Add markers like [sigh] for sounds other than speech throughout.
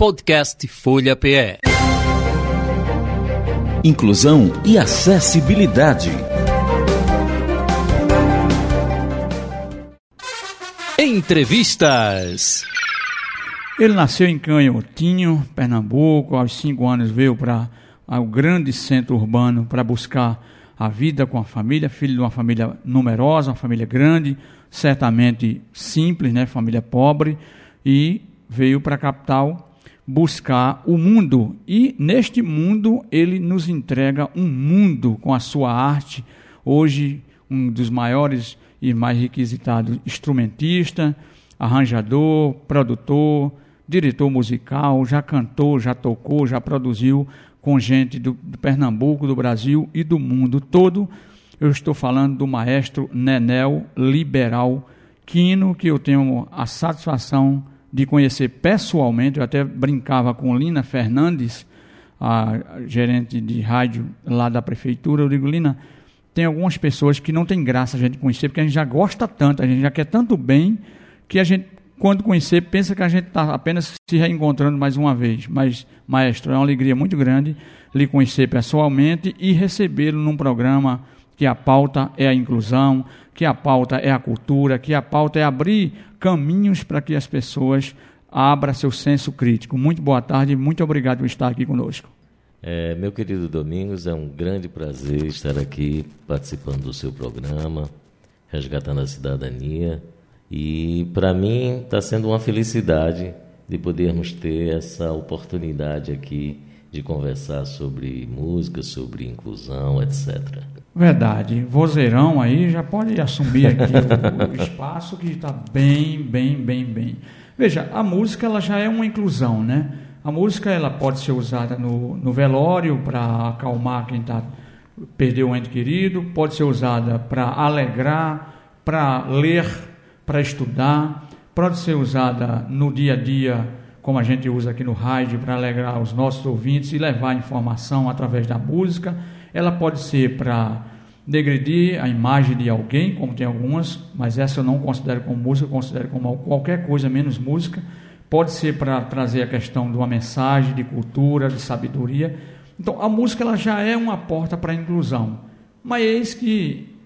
Podcast Folha PE. Inclusão e acessibilidade. Entrevistas. Ele nasceu em Canhotinho, Pernambuco. Aos cinco anos veio para o grande centro urbano para buscar a vida com a família. Filho de uma família numerosa, uma família grande, certamente simples, né? Família pobre. E veio para a capital buscar o mundo. E neste mundo ele nos entrega um mundo com a sua arte. Hoje, um dos maiores e mais requisitados instrumentista, arranjador, produtor, diretor musical, já cantou, já tocou, já produziu com gente do, do, Pernambuco, do Brasil e do mundo todo. Eu estou falando do maestro Nenel Liberal Quino, que eu tenho a satisfação de conhecer pessoalmente. Eu até brincava com Lina Fernandes, a gerente de rádio lá da prefeitura. Eu digo, Lina, tem algumas pessoas que não tem graça a gente conhecer, porque a gente já gosta tanto, a gente já quer tanto bem, que a gente, quando conhecer, pensa que a gente está apenas se reencontrando mais uma vez. Mas, maestro, é uma alegria muito grande lhe conhecer pessoalmente e recebê-lo num programa que a pauta é a inclusão, que a pauta é a cultura, que a pauta é abrir caminhos para que as pessoas abram seu senso crítico. Muito boa tarde, muito obrigado por estar aqui conosco. É, meu querido Domingos, é um grande prazer estar aqui participando do seu programa, Resgatando a Cidadania. E para mim está sendo uma felicidade de podermos ter essa oportunidade aqui de conversar sobre música, sobre inclusão, etc. Verdade. Vozeirão aí já pode assumir aqui o, o [laughs] espaço que está bem, bem, bem, bem. Veja, a música ela já é uma inclusão, né? A música ela pode ser usada no, no velório para acalmar quem tá, perdeu um ente querido, pode ser usada para alegrar, para ler, para estudar, pode ser usada no dia a dia, como a gente usa aqui no rádio, para alegrar os nossos ouvintes e levar informação através da música. Ela pode ser para degredir a imagem de alguém, como tem algumas, mas essa eu não considero como música, eu considero como qualquer coisa menos música pode ser para trazer a questão de uma mensagem de cultura, de sabedoria. Então, a música ela já é uma porta para a inclusão. Mas eis que,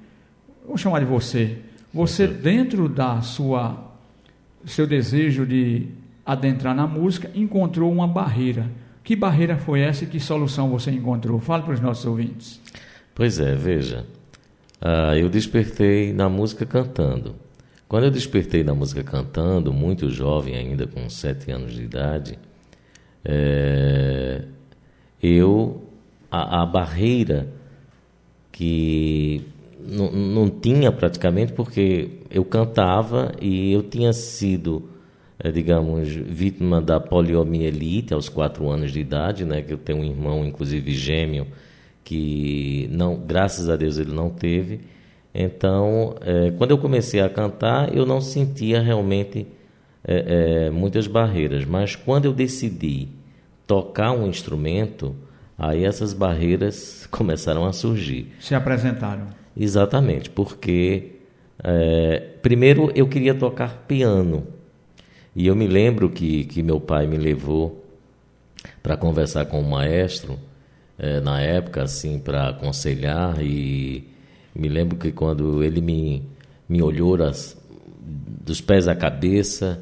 vou chamar de você, você dentro da sua seu desejo de adentrar na música, encontrou uma barreira. Que barreira foi essa e que solução você encontrou? Fale para os nossos ouvintes. Pois é, veja. Uh, eu despertei na música cantando. Quando eu despertei na música cantando, muito jovem ainda, com sete anos de idade, é, eu a, a, barreira que não tinha praticamente porque eu cantava e eu tinha sido digamos vítima da poliomielite aos quatro anos de idade, né? Que eu tenho um irmão, inclusive gêmeo, que não, graças a Deus ele não teve então, é, quando eu comecei a cantar, eu não sentia realmente é, é, muitas barreiras, mas quando eu decidi tocar um instrumento, aí essas barreiras [laughs] começaram a surgir. Se apresentaram. Exatamente, porque primeiro eu queria tocar piano. E eu me lembro que, que meu pai me levou para conversar com o maestro, é, na época, assim, para aconselhar e me lembro que quando ele me, me olhou as, dos pés à cabeça,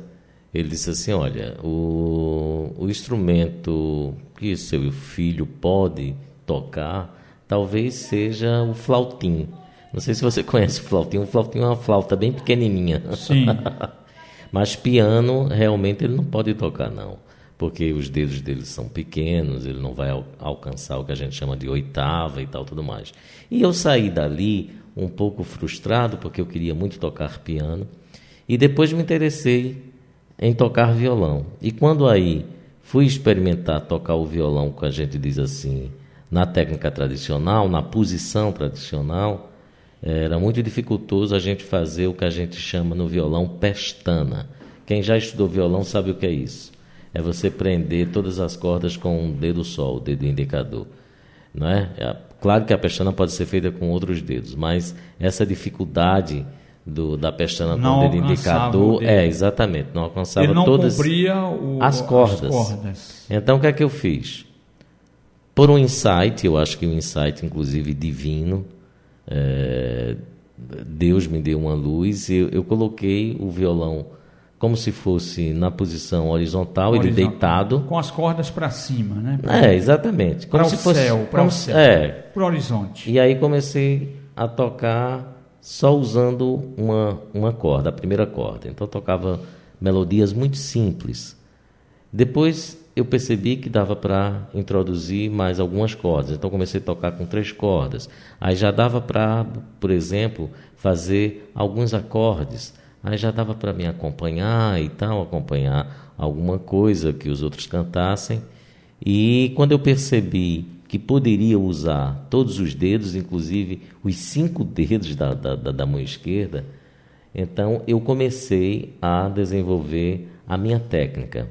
ele disse assim: Olha, o, o instrumento que seu filho pode tocar talvez seja o flautim. Não sei se você [laughs] conhece o flautim. O flautim é uma flauta bem pequenininha. Sim. [laughs] Mas piano, realmente, ele não pode tocar, não. Porque os dedos dele são pequenos, ele não vai al alcançar o que a gente chama de oitava e tal, tudo mais. E eu saí dali um pouco frustrado, porque eu queria muito tocar piano, e depois me interessei em tocar violão. E quando aí fui experimentar tocar o violão, que a gente diz assim, na técnica tradicional, na posição tradicional, era muito dificultoso a gente fazer o que a gente chama no violão pestana. Quem já estudou violão sabe o que é isso. É você prender todas as cordas com um dedo só, o dedo indicador. Não é? Claro que a pestana pode ser feita com outros dedos, mas essa dificuldade do, da pestana Não ponta de alcançava indicador. o dedo. É, exatamente. Não alcançava Ele não todas o- as cordas. cordas. Então, o que é que eu fiz? Por um insight, eu acho que um insight, inclusive, divino, é, Deus me deu uma luz e eu, eu coloquei o violão como se fosse na posição horizontal, ele Horizontal. deitado. Com as cordas para cima, né? É, exatamente. Como Para o fosse. céu, para o céu. É, Para o horizonte. e aí comecei a tocar só usando uma, uma corda, a primeira corda. Então eu tocava melodias muito simples. Depois eu percebi que dava para introduzir mais algumas cordas. Então comecei a tocar com três cordas. Aí já dava para, por exemplo, fazer alguns acordes. Aí já dava para me acompanhar e tal, acompanhar alguma coisa que os outros cantassem. E quando eu percebi que poderia usar todos os dedos, inclusive os cinco dedos da, da, da, mão esquerda, então eu comecei a desenvolver a minha técnica.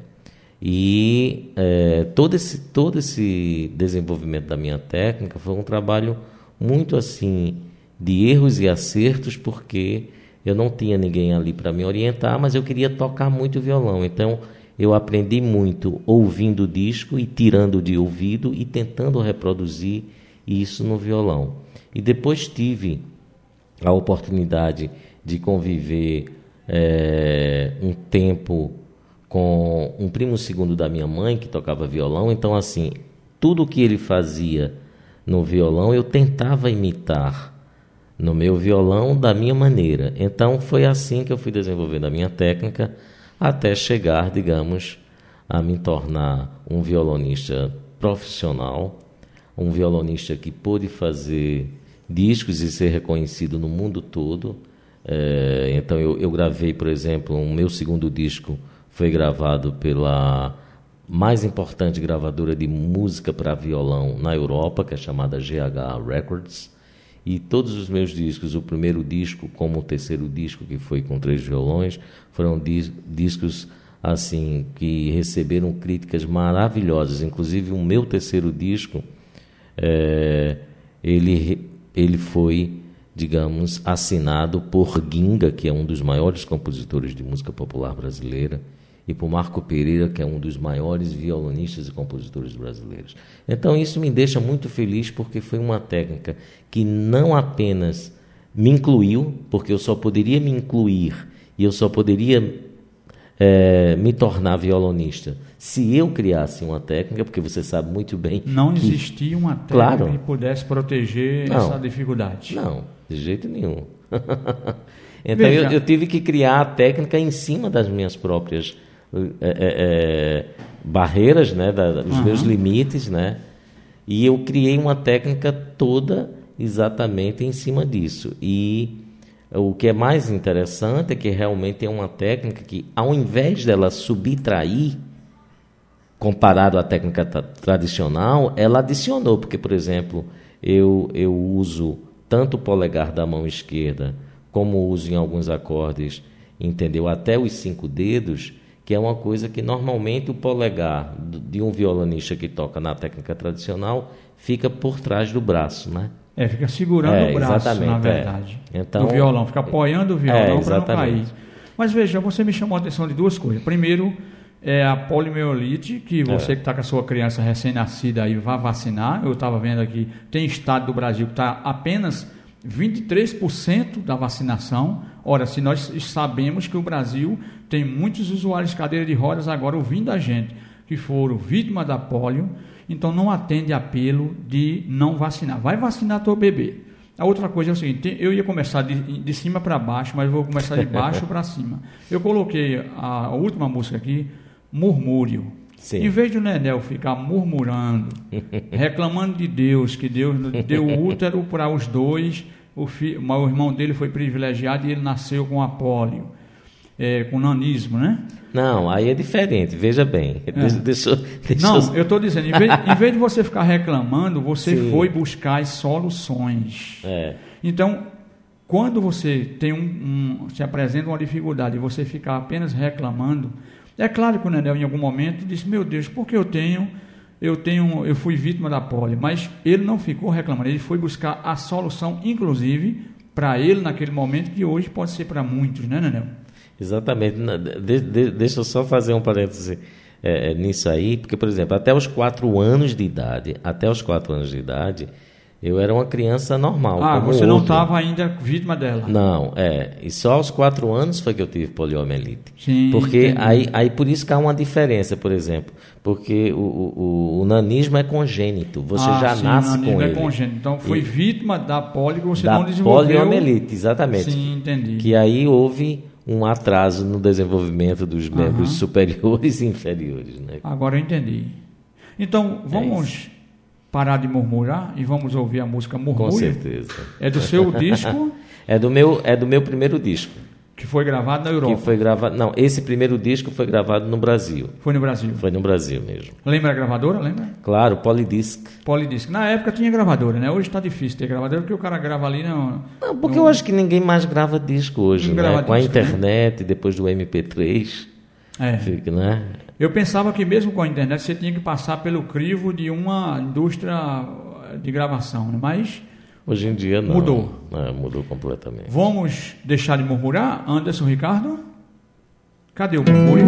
E eh, todo, esse, todo esse desenvolvimento da minha técnica foi um trabalho muito assim de erros e acertos, porque eu não tinha ninguém ali para me orientar, mas eu queria tocar muito violão. Então eu aprendi muito ouvindo o disco e tirando de ouvido e tentando reproduzir isso no violão. E depois tive a oportunidade de conviver eh, um tempo com um primo segundo da minha mãe que tocava violão. Então, assim, tudo que ele fazia no violão eu tentava imitar no meu violão da minha maneira. Então, foi assim que eu fui desenvolvendo a minha técnica até chegar, digamos, a me tornar um violonista profissional, um violonista que pôde fazer discos e ser reconhecido no mundo todo. É, então eu, eu gravei, por exemplo, o um meu segundo disco foi gravado pela mais importante gravadora de música para violão na Europa, que é chamada GH Records. E todos os meus discos, o primeiro disco como o terceiro disco, que foi com três violões, foram dis discos assim que receberam críticas maravilhosas. Inclusive o meu terceiro disco, é, ele ele foi, digamos, assinado por Ginga, que é um dos maiores compositores de música popular brasileira, e por Marco Pereira, que é um dos maiores violonistas e compositores brasileiros. Então isso me deixa muito feliz porque foi uma técnica que não apenas me incluiu, porque eu só poderia me incluir e eu só poderia é, me tornar violonista se eu criasse uma técnica, porque você sabe muito bem. Não que... existia uma técnica Claro. que pudesse proteger Não. essa dificuldade. Não, de jeito nenhum. [laughs] então eu, eu tive que criar a técnica em cima das minhas próprias é, é, é, barreiras, né, da, dos Aham. meus limites, né? E eu criei uma técnica toda exatamente em cima disso. E o que é mais interessante é que realmente é uma técnica que, ao invés dela subtrair, comparado à técnica tra- tradicional, ela adicionou, porque, por exemplo, eu, eu uso tanto o polegar da mão esquerda, como uso em alguns acordes, entendeu? Até os cinco dedos, que é uma coisa que normalmente o polegar de um violonista que toca na técnica tradicional fica por trás do braço, né? É, fica segurando É, o braço, na é. verdade. Então- do violão, fica apoiando o É, violão para não cair. Mas veja, você me chamou a atenção de duas coisas. Primeiro, é a poliomielite, que você É. que está com a sua criança recém-nascida aí vai vacinar. Eu estava vendo aqui, tem estado do Brasil que está apenas 23% da vacinação. Ora, se nós sabemos que o Brasil tem muitos usuários de cadeira de rodas agora ouvindo a gente, que foram vítimas da polio, então não atende apelo de não vacinar. Vai vacinar teu bebê. A outra coisa é o seguinte, eu ia começar de, de cima para baixo, mas vou começar de baixo para cima. Eu coloquei a, a última música aqui, Murmúrio. Sim. Em vez do Nenel ficar murmurando, [laughs] reclamando de Deus, que Deus deu o útero para os dois, o, o irmão dele foi privilegiado e ele nasceu com a polio, é, com nanismo, né? Não, aí é diferente, veja bem. [laughs] Deixa, deixa, deixa Não, eu- estou dizendo, em vez, em vez de você ficar reclamando, você Sim. foi buscar as soluções. É. Então, quando você tem um, um- se apresenta uma dificuldade e você ficar apenas reclamando, é claro que o Nenel em algum momento disse: "Meu Deus, porque eu tenho eu tenho eu fui vítima da polio", mas ele não ficou reclamando, ele foi buscar a solução inclusive para ele naquele momento que hoje pode ser para muitos, né, Nenel? Exatamente. De, de, deixa eu só fazer um parêntese é, nisso aí, porque, por exemplo, até os quatro anos de idade, até os quatro anos de idade, eu era uma criança normal. Ah, você não estava ainda vítima dela? Não, é. E só aos quatro anos foi que eu tive poliomielite. Sim. Porque aí, aí por isso que há uma diferença, por exemplo. Porque o, o, o nanismo é congênito. Você ah, já sim, nasce o com é ele. congênito. Então foi e, vítima da polio que você da não desenvolveu. poliomielite, exatamente. Sim, entendi. Que aí houve um atraso no desenvolvimento dos membros superiores e inferiores. Né? Agora eu entendi. Então, vamos é parar de murmurar e vamos ouvir a música Murmúrio? Com certeza. É do seu [laughs] disco? É do meu, é do meu primeiro disco. Que foi gravado na Europa? Que foi gravado, não, esse primeiro disco foi gravado no Brasil. Foi no Brasil? Foi no Brasil mesmo. Lembra a gravadora, lembra? Claro, Polydisc. Polydisc. Na época tinha gravadora, né? Hoje está difícil ter gravadora porque o cara grava ali não... Não, porque não... eu acho que ninguém mais grava disco hoje, né? Com a né? internet, né? depois do MP3. É. Fica, né? Eu pensava que mesmo com a internet você tinha que passar pelo crivo de uma indústria de gravação, né? mas hoje em dia não. Mudou. É, mudou completamente. Vamos deixar de murmurar, Anderson Ricardo? Cadê o murmúrio?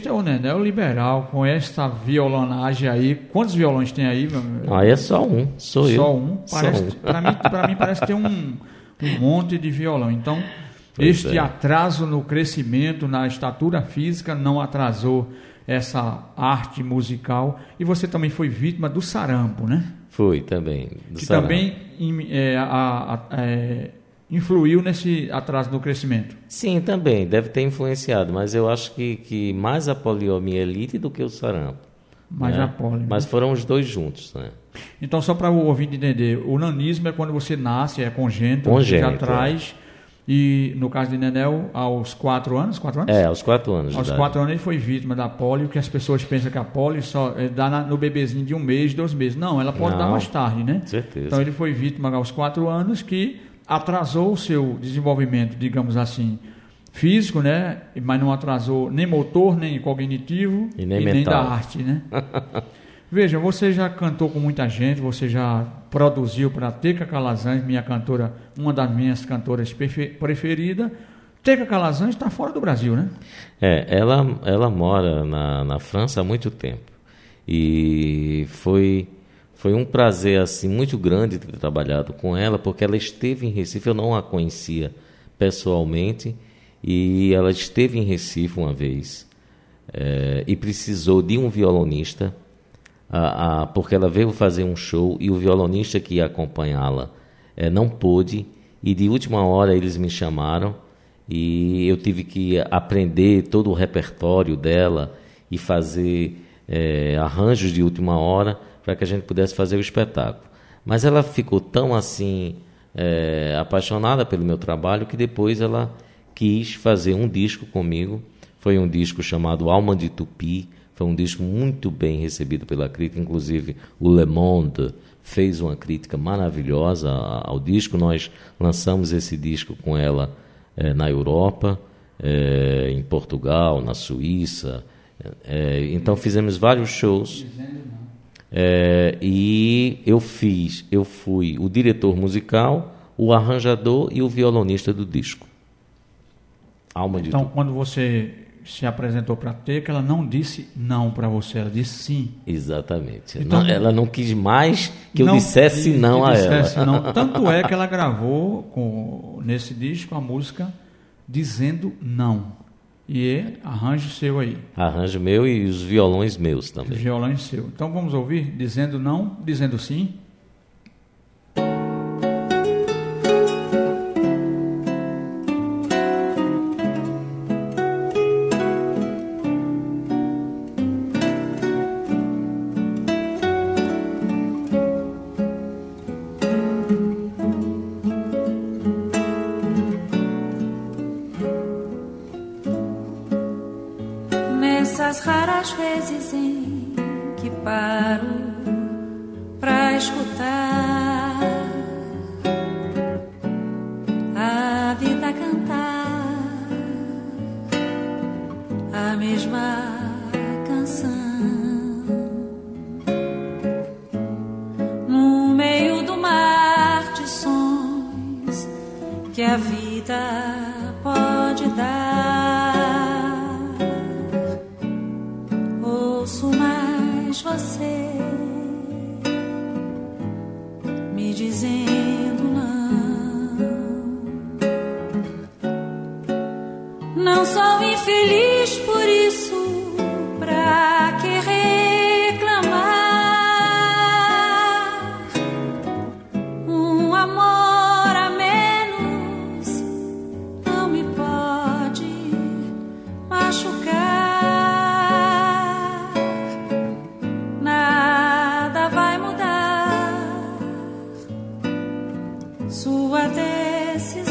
Este é o Nenel Liberal, com esta violonagem aí. Quantos violões tem aí? Aí é só um, sou eu. Só um. Só Parece, um. Para mim, pra mim parece ter um, um monte de violão. Então, Pois este é. atraso no crescimento, na estatura física, não atrasou essa arte musical. E você também foi vítima do sarampo, né? Fui também. do que sarampo. também é, a- a- é, influiu nesse atraso no crescimento. Sim, também, deve ter influenciado, mas eu acho que, que mais a poliomielite do que o sarampo. Mais né? a poli, né? Mas foram os dois juntos, né? Então, só para o ouvinte entender, o nanismo é quando você nasce, é congênito, Congênito, já traz. E no caso de Nenel, aos quatro anos, quatro anos? É, aos quatro anos Aos quatro anos ele foi vítima da polio, que as pessoas pensam que a polio só eh, dá na- no bebezinho de um mês, dois meses. Não, ela pode Não. dar mais tarde, né? Certeza. Então ele foi vítima aos quatro anos, que atrasou o seu desenvolvimento, digamos assim, físico, né? Mas não atrasou nem motor, nem cognitivo E nem da mental. arte, né? [laughs] Veja, você já cantou com muita gente, você já produziu para Teca Calazans, minha cantora, uma das minhas cantoras prefe- preferida. Teca Calazans está fora do Brasil, né? É, ela, ela mora na, na França há muito tempo. E foi, foi um prazer assim muito grande ter trabalhado com ela, porque ela esteve em Recife, eu não a conhecia pessoalmente, e ela esteve em Recife uma vez eh, e precisou de um violonista, a- a- porque ela veio fazer um show e o violonista que ia acompanhá-la eh, não pôde, e de última hora eles me chamaram e eu tive que aprender todo o repertório dela e fazer eh, arranjos de última hora para que a gente pudesse fazer o espetáculo. Mas ela ficou tão assim eh, apaixonada pelo meu trabalho que depois ela quis fazer um disco comigo. Foi um disco chamado Alma de Tupi. Foi um disco muito bem recebido pela crítica, inclusive o Le Monde fez uma crítica maravilhosa ao disco. Nós lançamos esse disco com ela eh, na Europa, eh, em Portugal, na Suíça. Eh, então fizemos vários shows. É, e eu fiz, eu fui o diretor musical, o arranjador e o violonista do disco. Alma de Então, quando você se apresentou para a Teca, ela não disse não para você, ela disse sim. Exatamente. Então- Não, ela não quis mais que eu dissesse não que a dissesse ela. não. [laughs] Tanto é que ela gravou com, nesse disco a música dizendo não. E arranjo seu aí, Arranjo meu e os violões meus também. violão seu. Então vamos ouvir dizendo não, dizendo sim. Sua decisão.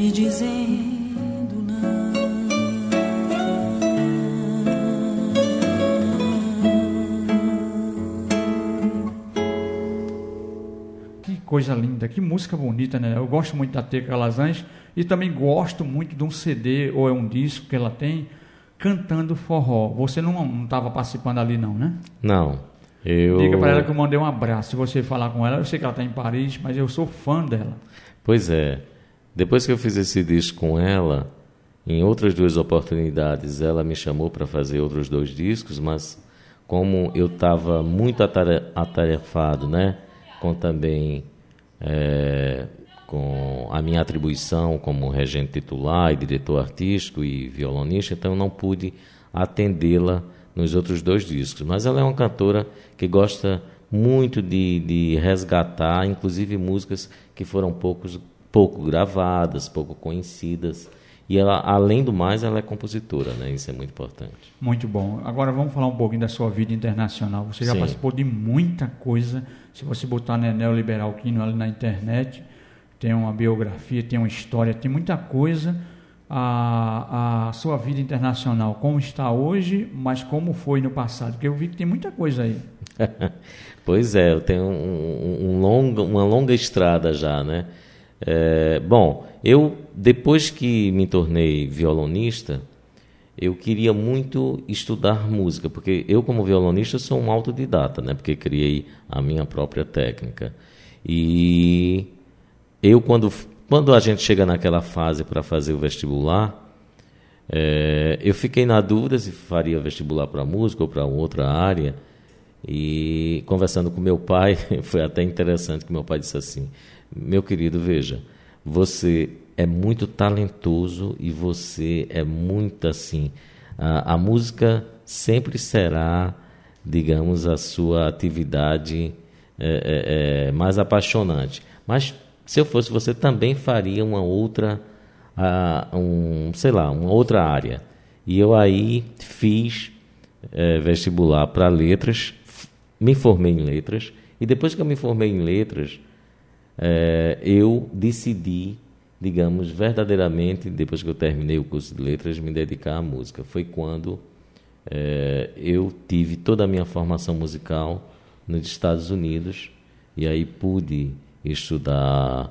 Me dizendo não. Que coisa linda, que música bonita, né? Eu gosto muito da Teca Calazans e também gosto muito de um CD ou é um disco que ela tem cantando forró. Você não estava participando ali não, né? Não. Eu... Diga para ela que eu mandei um abraço. Se você falar com ela, eu sei que ela está em Paris, mas eu sou fã dela. Pois é. Depois que eu fiz esse disco com ela, em outras duas oportunidades, ela me chamou para fazer outros dois discos, mas como eu estava muito atare- atarefado, né, com também eh, com a minha atribuição como regente titular e diretor artístico e violonista, então eu não pude atendê-la nos outros dois discos. Mas ela é uma cantora que gosta muito de, de resgatar, inclusive músicas que foram poucos, pouco gravadas, pouco conhecidas. E ela, além do mais, ela é compositora, né? Isso é muito importante. Muito bom. Agora vamos falar um pouquinho da sua vida internacional. Você já Sim. participou de muita coisa. Se você botar né, Neoliberal Quino ali na internet, tem uma biografia, tem uma história, tem muita coisa. A, a sua vida internacional, como está hoje, mas como foi no passado? Porque eu vi que tem muita coisa aí. [laughs] pois é, eu tenho um, um, um longa, uma longa estrada já, né? É, bom, eu depois que me tornei violonista, eu queria muito estudar música, porque eu como violonista sou um autodidata, né? Porque criei a minha própria técnica. E eu quando quando a gente chega naquela fase para fazer o vestibular, é, eu fiquei na dúvida se faria vestibular para música ou para outra área. E conversando com meu pai, [laughs] foi até interessante que meu pai disse assim: Meu querido, veja, você é muito talentoso e você é muito assim. A, a música sempre será, digamos, a sua atividade é, é, é, mais apaixonante. Mas se eu fosse você, também faria uma outra, uh, um, sei lá, uma outra área. E eu aí fiz é, vestibular para letras, me formei em letras, e depois que eu me formei em letras, é, eu decidi, digamos, verdadeiramente, depois que eu terminei o curso de letras, me dedicar à música. Foi quando é, eu tive toda a minha formação musical nos Estados Unidos e aí pude estudar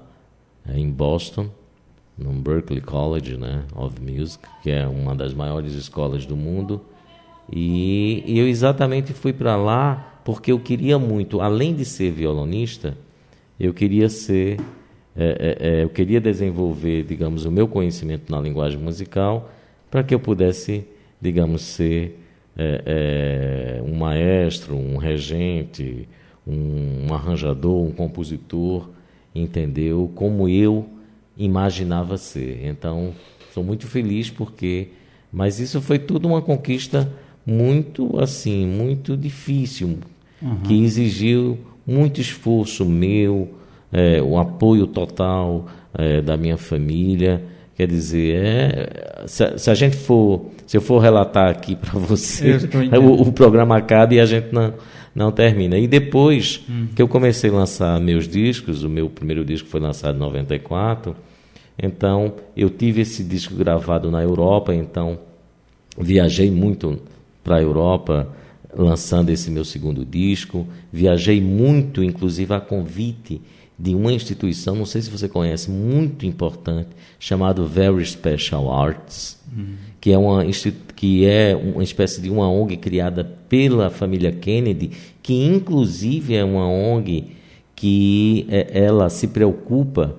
em Boston, no Berklee College né, of Music, que é uma das maiores escolas do mundo. E, e eu exatamente fui para lá porque eu queria muito, além de ser violonista, eu queria ser, é, é, é, eu queria desenvolver, digamos, o meu conhecimento na linguagem musical para que eu pudesse, digamos, ser é, é, um maestro, um regente, um, um arranjador, um compositor, entendeu? Como eu imaginava ser. Então, sou muito feliz porque, mas isso foi tudo uma conquista muito assim, muito difícil, uhum. que exigiu muito esforço meu, é, o apoio total é, da minha família. Quer dizer, é, se, se, a gente for, se eu for relatar aqui [laughs] para você, o, o, programa acaba e a gente não, não termina. E depois hum. que eu comecei a lançar meus discos, o meu primeiro disco foi lançado em 94, então eu tive esse disco gravado na Europa, então viajei muito para a Europa lançando esse meu segundo disco. Viajei muito, inclusive a convite de uma instituição, não sei se você conhece, muito importante, chamado Very Special Arts, uhum. que, é uma, que é uma espécie de uma ONG criada pela família Kennedy, que inclusive é uma ONG que é, ela se preocupa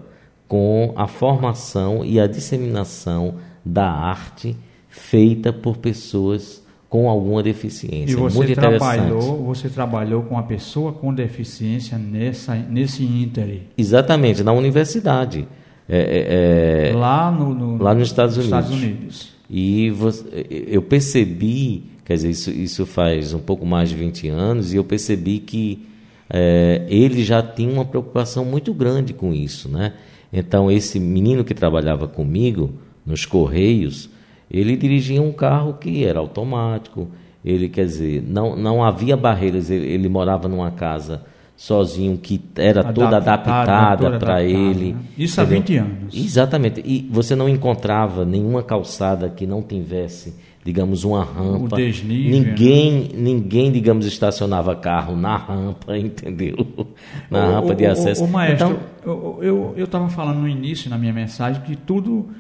com a formação e a disseminação da arte feita por pessoas com alguma deficiência. E você Muito trabalhou, você trabalhou com a pessoa com deficiência nessa, nesse ínter? Exatamente, na universidade. É, é, é lá, no, no, lá nos Estados Unidos. Estados Unidos. E você, eu percebi, quer dizer, isso, isso faz um pouco mais de 20 anos, e eu percebi que é, ele já tinha uma preocupação muito grande com isso. Né? Então, esse menino que trabalhava comigo nos Correios, ele dirigia um carro que era automático, ele quer dizer, não, não havia barreiras, ele, ele morava numa casa sozinho que era toda adaptada para ele. Né? Isso há 20 anos. Exatamente. E você não encontrava nenhuma calçada que não tivesse, digamos, uma rampa. O desnível, ninguém, né? ninguém, digamos, estacionava carro na rampa, [laughs] entendeu? Na o, rampa de acesso. O, o maestro, então, eu estava falando no início, na minha mensagem, que tudo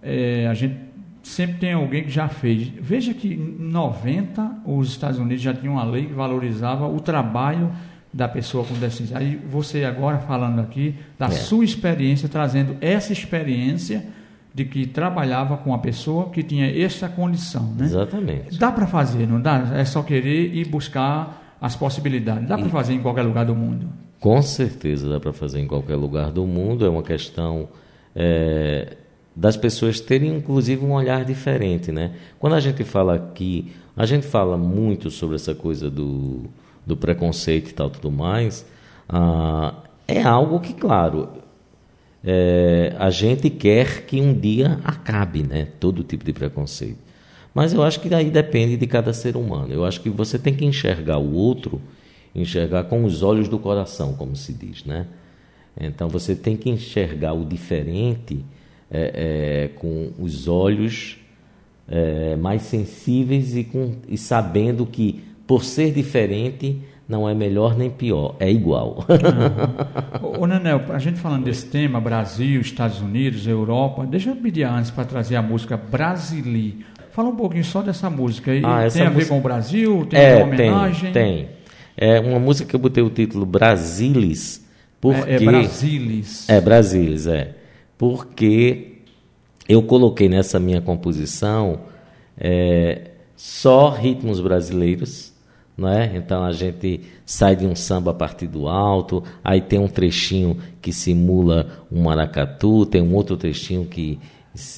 é, a gente sempre tem alguém que já fez. Veja que em 90 os Estados Unidos já tinham uma lei que valorizava o trabalho da pessoa com deficiência. Aí você agora falando aqui da é. sua experiência, trazendo essa experiência de que trabalhava com uma pessoa que tinha essa condição, né? Exatamente. Dá para fazer, não dá? É só querer ir buscar as possibilidades. Dá para fazer em qualquer lugar do mundo. Com certeza dá para fazer em qualquer lugar do mundo. É uma questão é, das pessoas terem inclusive um olhar diferente, né? Quando a gente fala aqui, a gente fala muito sobre essa coisa do, do preconceito e tal tudo mais, ah, é algo que, claro, é, a gente quer que um dia acabe, né? Todo tipo de preconceito. Mas eu acho que daí depende de cada ser humano. Eu acho que você tem que enxergar o outro, enxergar com os olhos do coração, como se diz, né? Então você tem que enxergar o diferente é, é, com os olhos é, mais sensíveis e, com, e sabendo que, por ser diferente, não é melhor nem pior, é igual. Uhum. [laughs] Ô, Nenel, a gente falando desse tema, Brasil, Estados Unidos, Europa, deixa eu pedir antes para trazer a música Brasili. Fala um pouquinho só dessa música. aí. Ah, tem a música... ver com o Brasil? Tem é, uma homenagem? Tem, tem. É uma música que eu botei o título Brasilis. Porque... É, é Brasilis. É, Brasilis, é porque eu coloquei nessa minha composição é, só ritmos brasileiros, não é? Então a gente sai de um samba a partir do alto, aí tem um trechinho que simula um maracatu, tem um outro trechinho que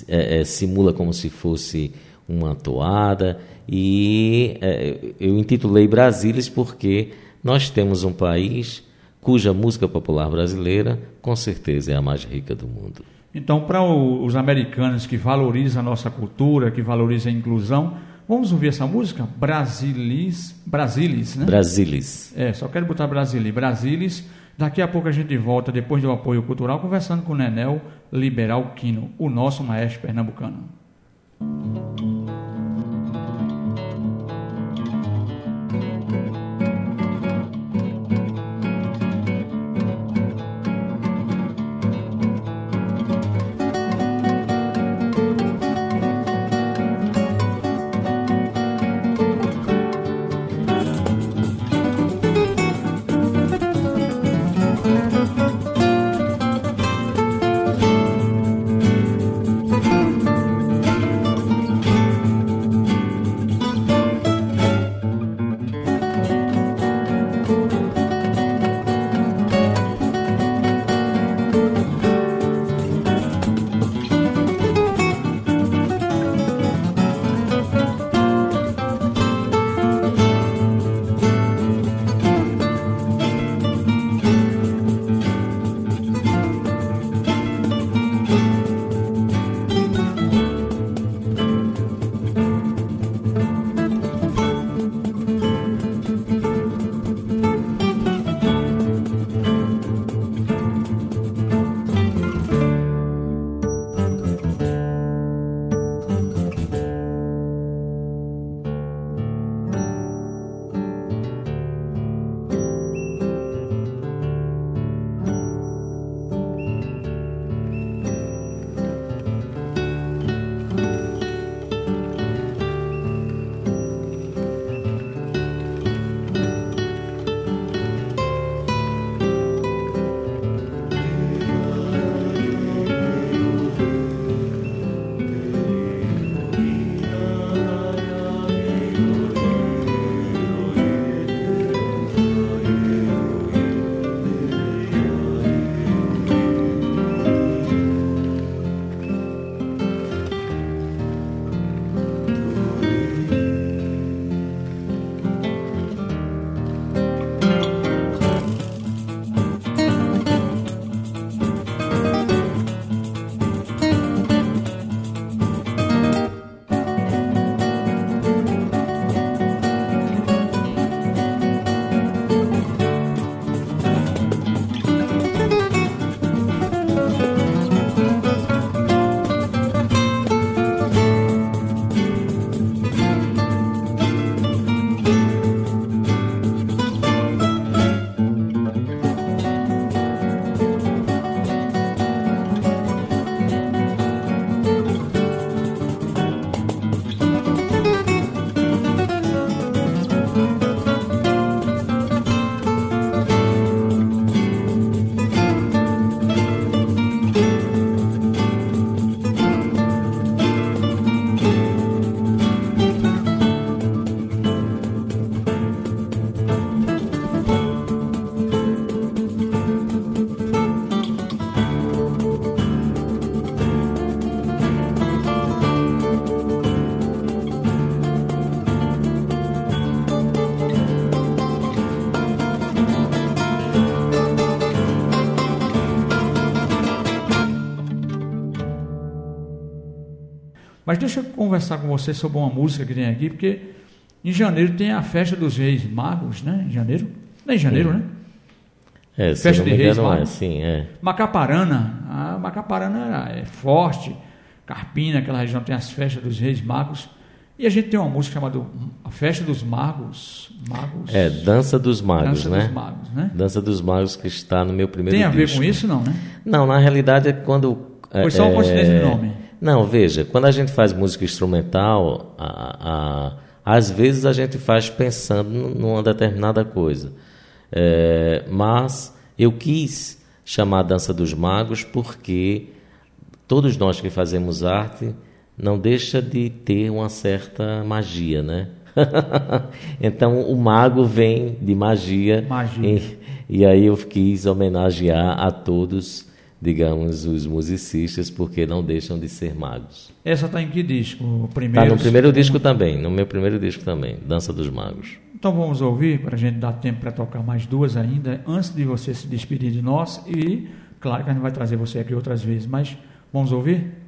é, é, simula como se fosse uma toada, e é, eu intitulei Brasilis porque nós temos um país cuja música popular brasileira, com certeza, é a mais rica do mundo. Então, para os americanos que valorizam a nossa cultura, que valorizam a inclusão, vamos ouvir essa música? Brasilis, Brasilis, né? Brasilis. É, só quero botar Brasilis. Brasilis. Daqui a pouco a gente volta, depois do apoio cultural, conversando com o Nenel Liberal Quino, o nosso maestro pernambucano. Mas deixa eu conversar com você sobre uma música que tem aqui, porque em janeiro tem a festa dos Reis Magos, né? Em janeiro? Não é em janeiro, sim. né? É, festa de Reis Magos. É, sim, é. Macaparana, a Macaparana é forte, Carpina, aquela região tem as festas dos Reis Magos. E a gente tem uma música chamada A Festa dos Magos. Magos. É, Dança dos Magos, Dança né? dos Magos, né? Dança dos Magos que está no meu primeiro Tem a ver disco. com isso, não, né? Não, na realidade é quando. Foi só uma é, coincidência de nome. Não, veja, quando a gente faz música instrumental, a, a, às vezes a gente faz pensando numa determinada coisa. É, mas eu quis chamar a Dança dos Magos porque todos nós que fazemos arte não deixa de ter uma certa magia, né? [laughs] então o mago vem de magia, Magia. E, e aí eu quis homenagear a todos digamos, os musicistas, porque não deixam de ser magos. Essa está em que disco? O primeiro? no primeiro segundo? disco também, no meu primeiro disco também, Dança dos Magos. Então vamos ouvir, para a gente dar tempo para tocar mais duas ainda, antes de você se despedir de nós. E, claro que a gente vai trazer você aqui outras vezes, mas vamos ouvir?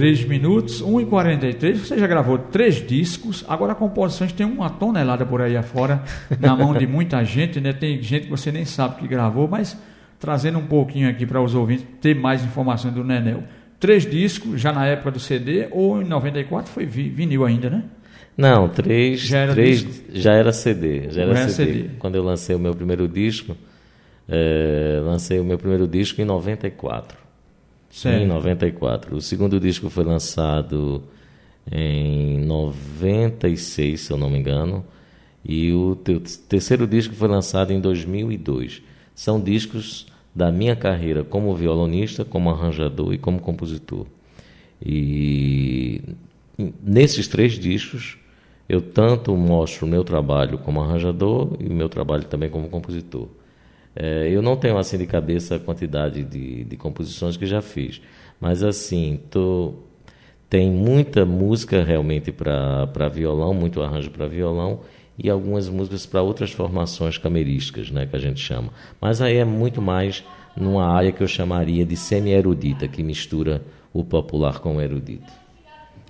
Três minutos, 1 e 43 Você já gravou três discos. Agora, composições tem uma tonelada por aí afora, na mão de muita gente, né? Tem gente que você nem sabe que gravou, mas trazendo um pouquinho aqui para os ouvintes ter mais informações do Nenel. Três discos, já na época do CD, ou em 94 foi vinil ainda, né? Não, três, já era, três, já era CD. Já era, era CD. CD. Quando eu lancei o meu primeiro disco, é, lancei o meu primeiro disco em 94. Certo. Em 94. O segundo disco foi lançado em 96, se eu não me engano. E o terceiro disco foi lançado em 2002. São discos da minha carreira como violonista, como arranjador e como compositor. E nesses três discos eu tanto mostro o meu trabalho como arranjador e o meu trabalho também como compositor. É, eu não tenho assim de cabeça a quantidade de, de composições que já fiz, mas assim, tô, tem muita música realmente para violão, muito arranjo para violão e algumas músicas para outras formações camerísticas, né, que a gente chama. Mas aí é muito mais numa área que eu chamaria de semi-erudita, que mistura o popular com o erudito.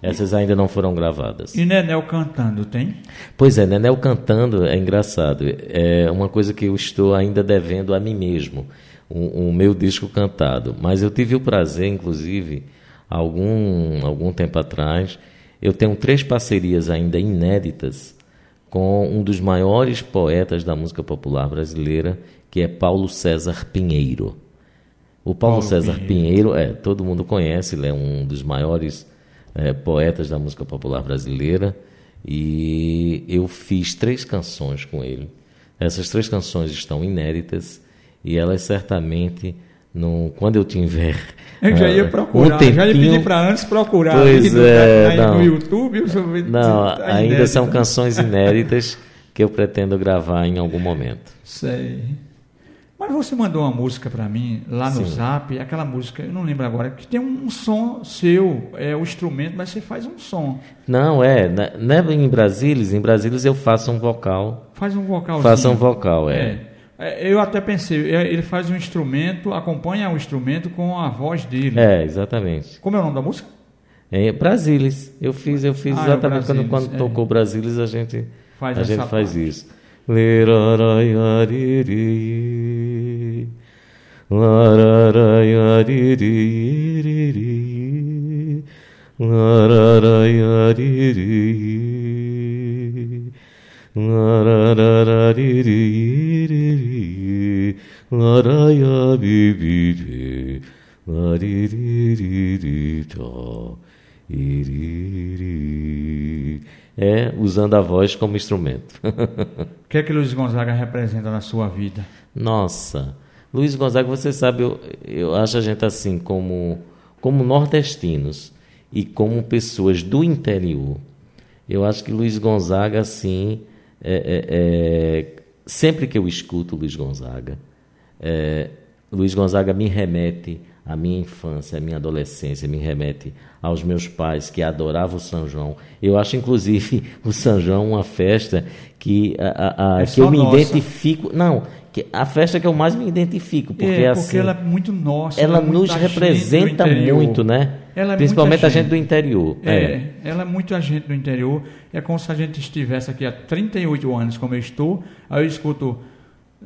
Essas ainda não foram gravadas. E Nenel cantando, tem? Pois é, Nenel cantando é engraçado. É uma coisa que eu estou ainda devendo a mim mesmo, o, o meu disco cantado. Mas eu tive o prazer, inclusive, algum, algum tempo atrás, eu tenho três parcerias ainda inéditas com um dos maiores poetas da música popular brasileira, que é Paulo César Pinheiro. O Paulo, Paulo César Pinheiro. Pinheiro, é, todo mundo conhece, ele é um dos maiores é, poetas da música popular brasileira. E eu fiz três canções com ele. Essas três canções estão inéditas e elas certamente no, quando eu tiver. [laughs] Eu já ia [laughs] procurar, um tempinho, já ia pedir para antes procurar pois no, é, não, no YouTube. Não, ainda são canções inéditas que eu pretendo gravar em algum momento. Sei. Mas você mandou uma música para mim lá no Sim. Zap, aquela música, eu não lembro agora, que tem um som seu, é o instrumento, mas você faz um som. Não, é, não é em Brasília, em Brasília eu faço um vocal. Faz um vocal. Faço um vocal, é. é. Eu até pensei, é, ele faz um instrumento, acompanha o instrumento com a voz dele. É, exatamente. Como é o nome da música? É Brasilis. Eu fiz, eu fiz ah, é exatamente é quando, quando é. tocou Brasilis, a gente faz, a gente faz isso. Leraraiariri, é usando a voz como instrumento. [laughs] o que é que Luiz Gonzaga representa na sua vida? Nossa, Luiz Gonzaga, você sabe, eu, eu acho a gente assim como como nordestinos e como pessoas do interior. Eu acho que Luiz Gonzaga, assim, é, é, é, sempre que eu escuto Luiz Gonzaga, é, Luiz Gonzaga me remete à minha infância, à minha adolescência, me remete aos meus pais que adoravam o São João. Eu acho, inclusive, [laughs] o São João uma festa que, a, a, é que eu me nossa. identifico. Não, que a festa que eu mais me identifico. Porque, é, porque assim, ela é muito nossa. Ela, ela é nos representa muito, né? É Principalmente a gente do interior. É, é, ela é muito a gente do interior. É como se a gente estivesse aqui há 38 anos, como eu estou. Aí eu escuto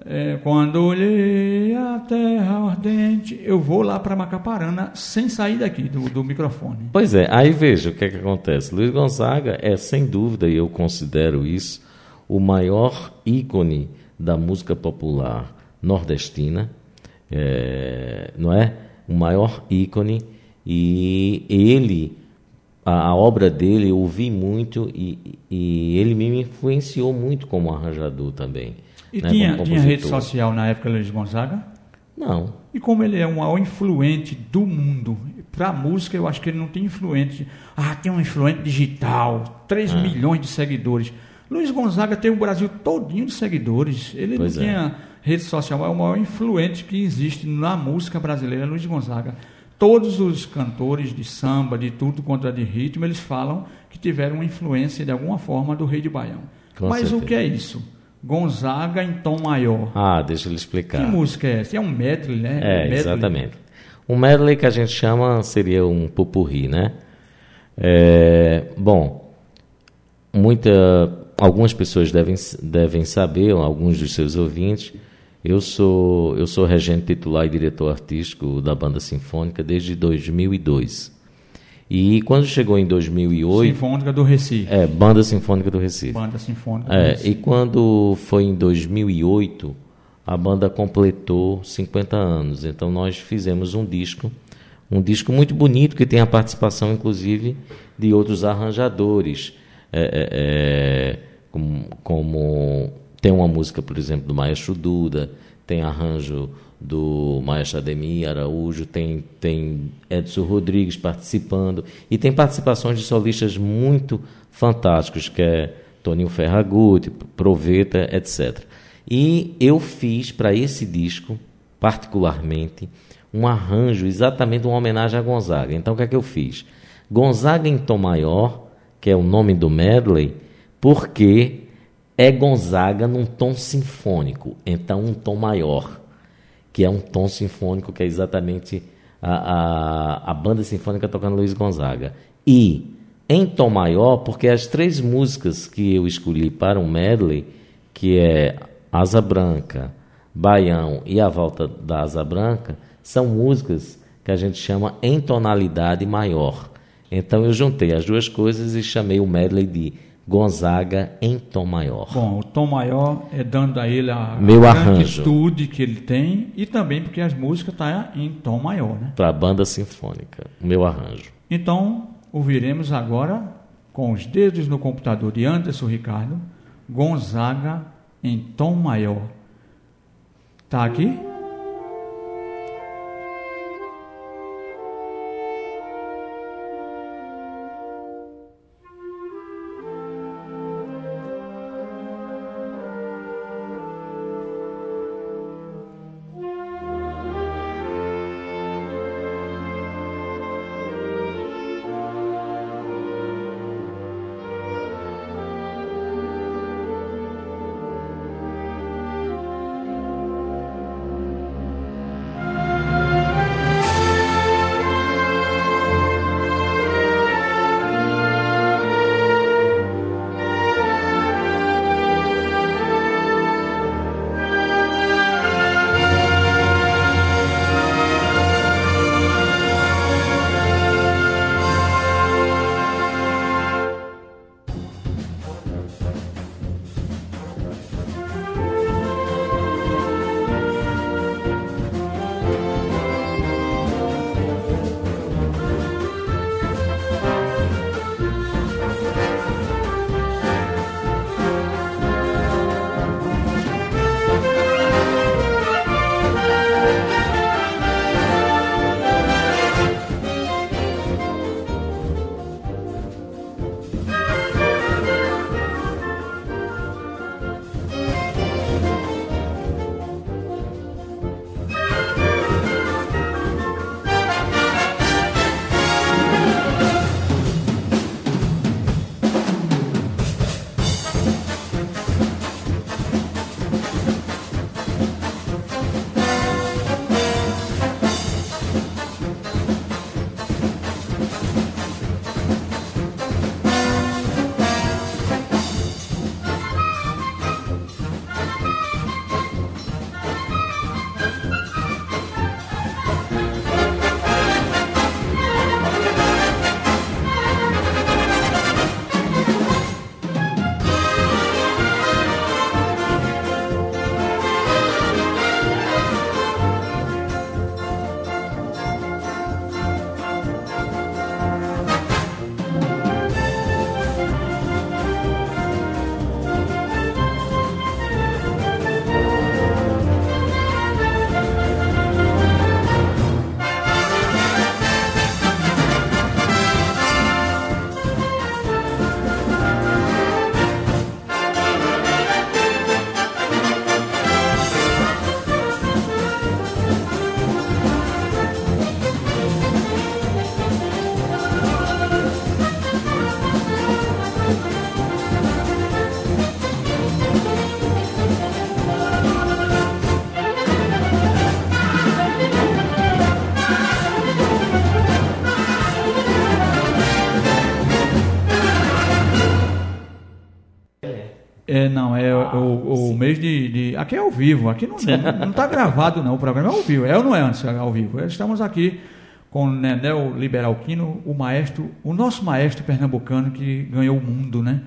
é, quando olhei a terra ardente, eu vou lá para Macaparana sem sair daqui do, do, microfone. Pois é, aí veja o que é que acontece. Luiz Gonzaga é, sem dúvida, e eu considero isso, o maior ícone da música popular nordestina, é, não é? O maior ícone, e ele, a, a obra dele, eu ouvi muito, e, e ele me influenciou muito como arranjador também. E né, tinha, tinha rede social na época Luiz Gonzaga? Não. E como ele é um maior influente do mundo, para a música eu acho que ele não tem influente. Ah, tem um influente digital, 3 ah. milhões de seguidores. Luiz Gonzaga tem o Brasil todinho de seguidores. Ele pois não é. tinha rede social, é o maior influente que existe na música brasileira, Luiz Gonzaga. Todos os cantores de samba, de tudo quanto é de ritmo, eles falam que tiveram influência de alguma forma do Rei de Baião. Com Mas certeza. o que é isso? Gonzaga em tom maior. Ah, deixa eu explicar. Que música é essa? É um medley, né? É, medley. exatamente. Um medley que a gente chama seria um pupurri, né? É, bom, muita, algumas pessoas devem, devem saber, alguns dos seus ouvintes, eu sou, eu sou regente titular e diretor artístico da banda sinfônica desde 2002. E quando chegou em 2008. Sinfônica do Recife. É, Banda Sinfônica do Recife. Banda Sinfônica do é, Recife. E quando foi em 2008, a banda completou 50 anos. Então nós fizemos um disco, um disco muito bonito que tem a participação, inclusive, de outros arranjadores. É, é, é como, como, tem uma música, por exemplo, do Maestro Duda, tem arranjo do Maestro Ademir Araújo, tem, tem Edson Rodrigues participando, e tem participações de solistas muito fantásticos, que é Toninho Ferragutti, Proveta, etc. E eu fiz para esse disco, particularmente, um arranjo exatamente uma homenagem a Gonzaga. Então o que é que eu fiz? Gonzaga em Tom Maior, que é o nome do medley, porque é Gonzaga num tom sinfônico, então um tom maior, que é um tom sinfônico que é exatamente a, a, a banda sinfônica tocando Luiz Gonzaga. E em tom maior, porque as três músicas que eu escolhi para um medley, que é Asa Branca, Baião e A Volta da Asa Branca, são músicas que a gente chama em tonalidade maior. Então eu juntei as duas coisas e chamei o medley de Gonzaga em tom maior. Bom, o tom maior é dando a ele a Meu a arranjo. amplitude que ele tem e também porque as músicas estão tá em tom maior, né? Para a banda sinfônica, o meu arranjo. Então, ouviremos agora, com os dedos no computador de Anderson Ricardo, Gonzaga em tom maior. Tá aqui? É, não, é Ah, o, o mês de, de- Aqui é ao vivo, aqui não está gravado, não. O programa é ao vivo. É ou não é antes ao vivo? Estamos aqui com o Nenel Liberalquino, o maestro, o nosso maestro pernambucano que ganhou o mundo, né?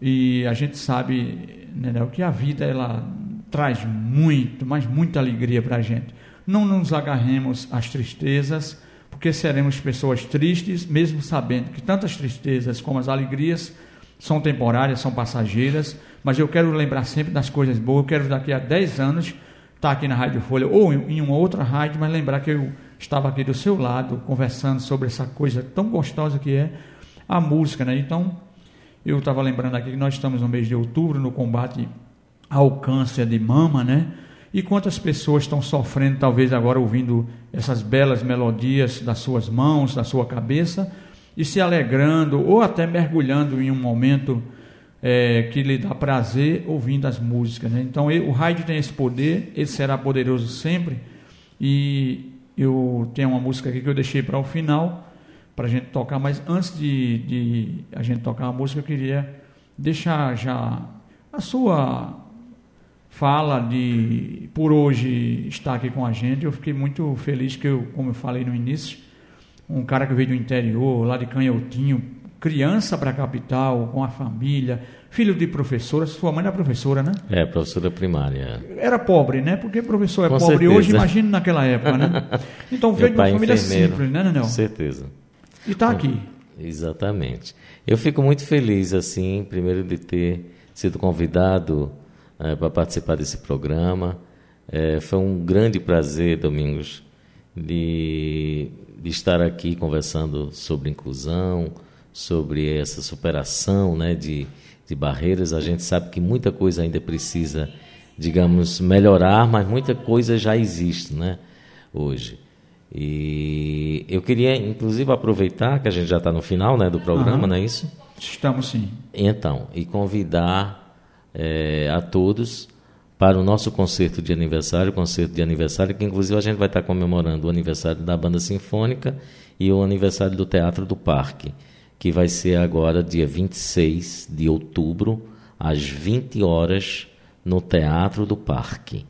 E a gente sabe, Nenel, que a vida ela traz muito, mas muita alegria para a gente. Não nos agarremos às tristezas, porque seremos pessoas tristes, mesmo sabendo que tantas tristezas como as alegrias são temporárias, são passageiras, mas eu quero lembrar sempre das coisas boas. Eu quero daqui a 10 anos estar aqui na Rádio Folha ou em em uma outra rádio, mas lembrar que eu estava aqui do seu lado conversando sobre essa coisa tão gostosa que é a música, né? Então, eu estava lembrando aqui que nós estamos no mês de outubro no combate ao câncer de mama, né? E quantas pessoas estão sofrendo, talvez agora ouvindo essas belas melodias das suas mãos, da sua cabeça, e se alegrando, ou até mergulhando em um momento é, que lhe dá prazer ouvindo as músicas. Né? Então, ele, o rádio tem esse poder, ele será poderoso sempre. E eu tenho uma música aqui que eu deixei para o final, para a gente tocar, mas antes de, de a gente tocar a música, eu queria deixar já a sua fala de por hoje estar aqui com a gente. Eu fiquei muito feliz que eu, como eu falei no início, um cara que veio do interior, lá de Canhotinho, criança para a capital, com a família, filho de professora, sua mãe era professora, né? É, professora primária. Era pobre, né? Porque professor é Com pobre certeza. hoje, imagina naquela época, né? [laughs] Então veio de uma pai família enfermeiro. simples, né, Nenel? Com certeza. E está aqui. Exatamente. Eu fico muito feliz, assim, primeiro de ter sido convidado para participar desse programa. Eh, foi um grande prazer, Domingos, de, de estar aqui conversando sobre inclusão, sobre essa superação né, de, de barreiras. A gente sabe que muita coisa ainda precisa, digamos, melhorar, mas muita coisa já existe né, hoje. E eu queria, inclusive, aproveitar que a gente já está no final né, do programa, Aham. não é isso? Estamos sim. Então, e convidar eh, a todos para o nosso concerto de aniversário, concerto de aniversário, que inclusive a gente vai estar comemorando o aniversário da Banda Sinfônica e o aniversário do Teatro do Parque, que vai ser agora dia 26 de outubro, às 20 horas, no Teatro do Parque.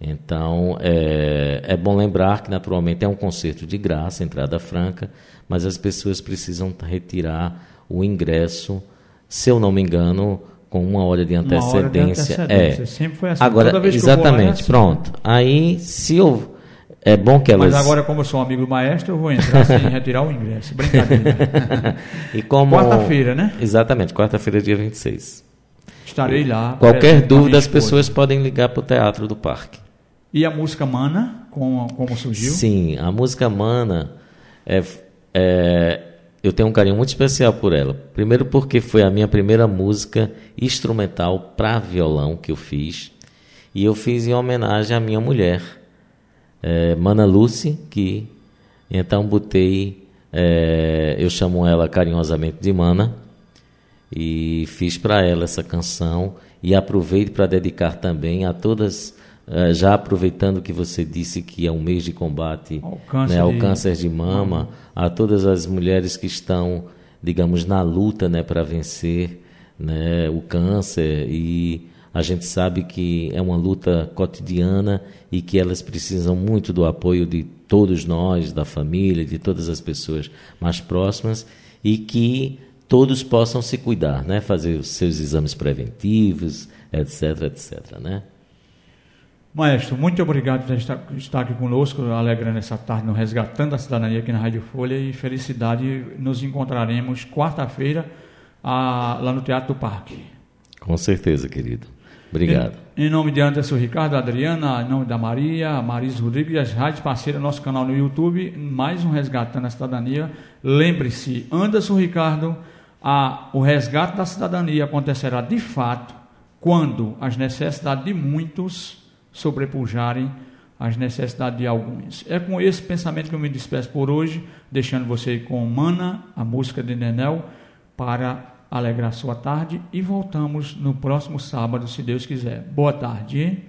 Então, é, é bom lembrar que, naturalmente, é um concerto de graça, entrada franca, mas as pessoas precisam retirar o ingresso, se eu não me engano, com uma hora de Uma hora de antecedência. antecedência. É. Sempre foi assim. Agora, Toda vez que eu vou lá é exatamente, assim. pronto. Aí, se eu. É bom que elas. Mas agora, como eu sou um amigo do maestro, eu vou entrar sem [laughs] retirar o ingresso. Brincadeira. [laughs] e como... Quarta-feira, né? Exatamente, quarta-feira, dia 26. Estarei lá. Qualquer dúvida, as pessoas podem ligar para o Teatro do Parque. E a música Mana, como, como surgiu? Sim, a música Mana, é, é, eu tenho um carinho muito especial por ela. Primeiro porque foi a minha primeira música instrumental para violão que eu fiz. E eu fiz em homenagem à minha mulher, é, Mana Lucy, que então botei, é, eu chamo ela carinhosamente de Mana, e fiz para ela essa canção e aproveito para dedicar também a todas eh, já aproveitando que você disse que é um mês de combate Ao câncer né, ao de- câncer de mama, a todas as mulheres que estão, digamos, na luta né, para vencer né, o câncer e a gente sabe que é uma luta cotidiana e que elas precisam muito do apoio de todos nós, da família, de todas as pessoas mais próximas e que todos possam se cuidar, né? fazer os seus exames preventivos, etc, etc. Né? Maestro, muito obrigado por estar, aqui conosco, alegrando essa tarde no Resgatando a Cidadania aqui na Rádio Folha e felicidade. Nos encontraremos quarta-feira lá no Teatro do Parque. Com certeza, querido. Obrigado. Em, em nome de Anderson Ricardo, Adriana, em nome da Maria, Marisa Rodrigues e as rádios parceiras, nosso canal no YouTube, mais um Resgatando a Cidadania. Lembre-se, Anderson Ricardo, a, o resgate da cidadania acontecerá de fato quando as necessidades de muitos sobrepujarem as necessidades de alguns. É com esse pensamento que eu me despeço por hoje, deixando você com Mana, a música de Nenel, para alegrar sua tarde e voltamos no próximo sábado, se Deus quiser. Boa tarde.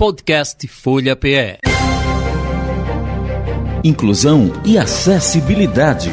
Podcast Folha PE. Inclusão e acessibilidade.